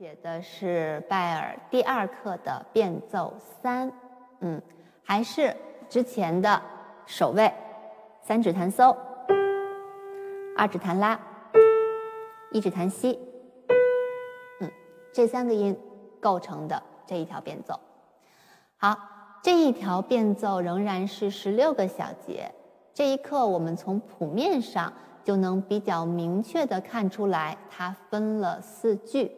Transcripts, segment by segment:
写的是拜尔第二课的变奏三，嗯，还是之前的首位，三指弹嗦，二指弹拉，一指弹西，嗯，这三个音构成的这一条变奏。好，这一条变奏仍然是十六个小节。这一课我们从谱面上就能比较明确的看出来，它分了四句。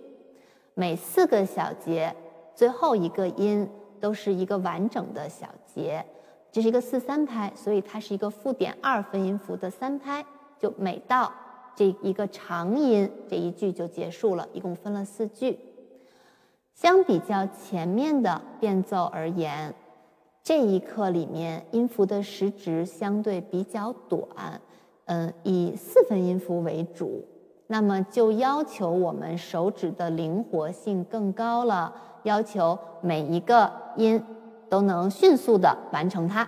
每四个小节最后一个音都是一个完整的小节，这是一个四三拍，所以它是一个附点二分音符的三拍。就每到这一个长音，这一句就结束了，一共分了四句。相比较前面的变奏而言，这一课里面音符的时值相对比较短，嗯，以四分音符为主。那么就要求我们手指的灵活性更高了，要求每一个音都能迅速的完成它，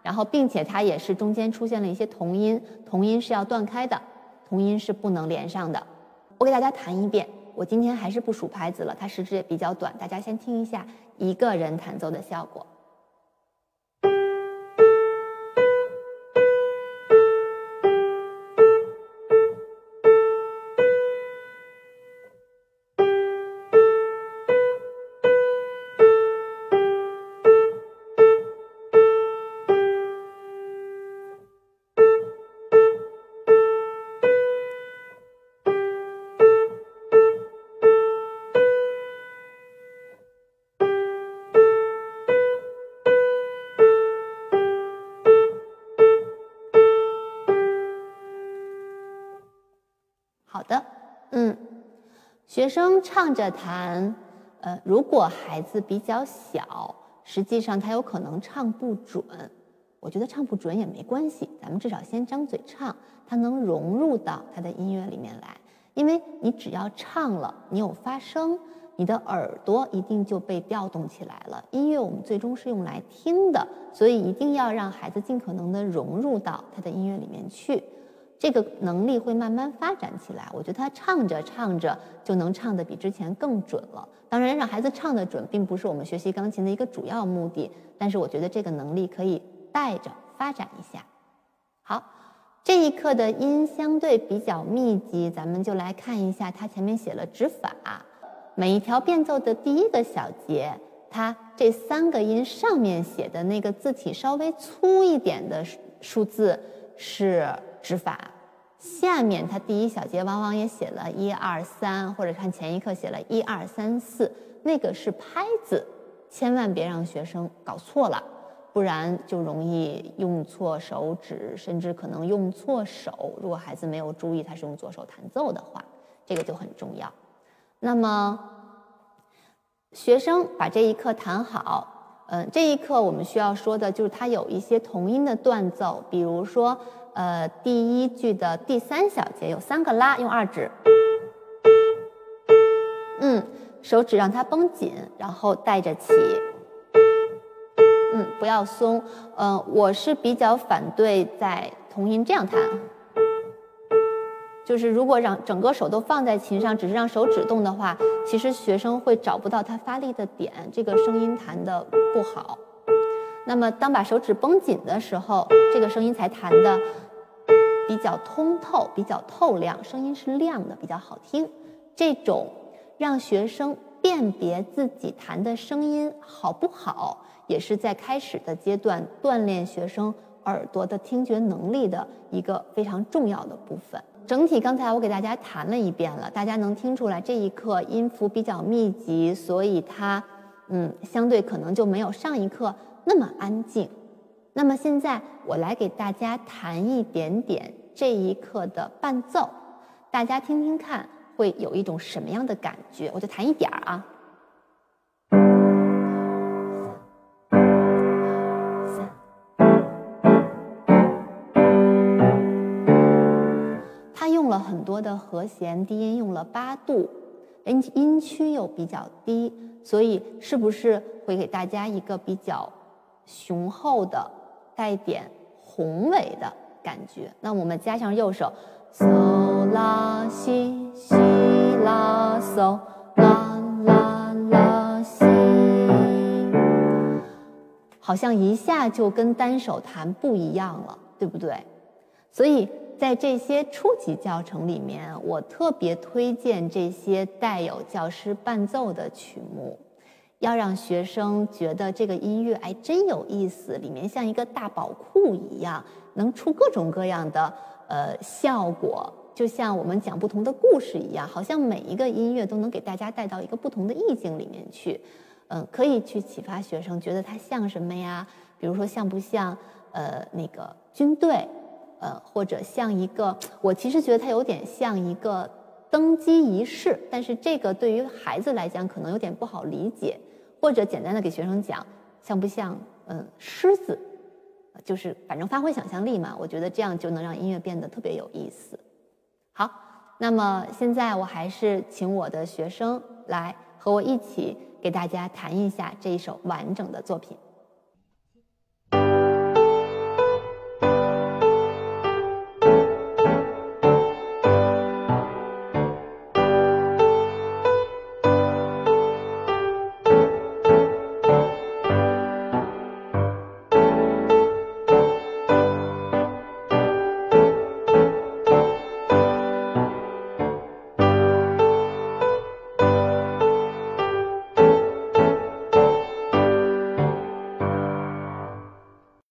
然后并且它也是中间出现了一些同音，同音是要断开的，同音是不能连上的。我给大家弹一遍，我今天还是不数拍子了，它时值也比较短，大家先听一下一个人弹奏的效果。学生唱着弹，呃，如果孩子比较小，实际上他有可能唱不准。我觉得唱不准也没关系，咱们至少先张嘴唱，他能融入到他的音乐里面来。因为你只要唱了，你有发声，你的耳朵一定就被调动起来了。音乐我们最终是用来听的，所以一定要让孩子尽可能的融入到他的音乐里面去。这个能力会慢慢发展起来，我觉得他唱着唱着就能唱得比之前更准了。当然，让孩子唱得准并不是我们学习钢琴的一个主要目的，但是我觉得这个能力可以带着发展一下。好，这一课的音相对比较密集，咱们就来看一下，它前面写了指法，每一条变奏的第一个小节，它这三个音上面写的那个字体稍微粗一点的数字是。指法，下面它第一小节往往也写了一二三，或者看前一课写了一二三四，那个是拍子，千万别让学生搞错了，不然就容易用错手指，甚至可能用错手。如果孩子没有注意他是用左手弹奏的话，这个就很重要。那么学生把这一课弹好，嗯，这一课我们需要说的就是它有一些同音的断奏，比如说。呃，第一句的第三小节有三个拉，用二指，嗯，手指让它绷紧，然后带着起，嗯，不要松。嗯，我是比较反对在同音这样弹，就是如果让整个手都放在琴上，只是让手指动的话，其实学生会找不到他发力的点，这个声音弹的不好。那么，当把手指绷紧的时候，这个声音才弹的比较通透、比较透亮，声音是亮的，比较好听。这种让学生辨别自己弹的声音好不好，也是在开始的阶段锻炼学生耳朵的听觉能力的一个非常重要的部分。整体刚才我给大家弹了一遍了，大家能听出来这一课音符比较密集，所以它嗯，相对可能就没有上一课。那么安静，那么现在我来给大家弹一点点这一课的伴奏，大家听听看会有一种什么样的感觉？我就弹一点儿啊。它用了很多的和弦，低音用了八度，音音区又比较低，所以是不是会给大家一个比较？雄厚的、带点宏伟的感觉。那我们加上右手，嗦啦西西啦嗦，啦啦啦西，好像一下就跟单手弹不一样了，对不对？所以在这些初级教程里面，我特别推荐这些带有教师伴奏的曲目。要让学生觉得这个音乐哎真有意思，里面像一个大宝库一样，能出各种各样的呃效果，就像我们讲不同的故事一样，好像每一个音乐都能给大家带到一个不同的意境里面去，嗯，可以去启发学生，觉得它像什么呀？比如说像不像呃那个军队，呃或者像一个，我其实觉得它有点像一个登基仪式，但是这个对于孩子来讲可能有点不好理解。或者简单的给学生讲，像不像嗯狮子，就是反正发挥想象力嘛。我觉得这样就能让音乐变得特别有意思。好，那么现在我还是请我的学生来和我一起给大家弹一下这一首完整的作品。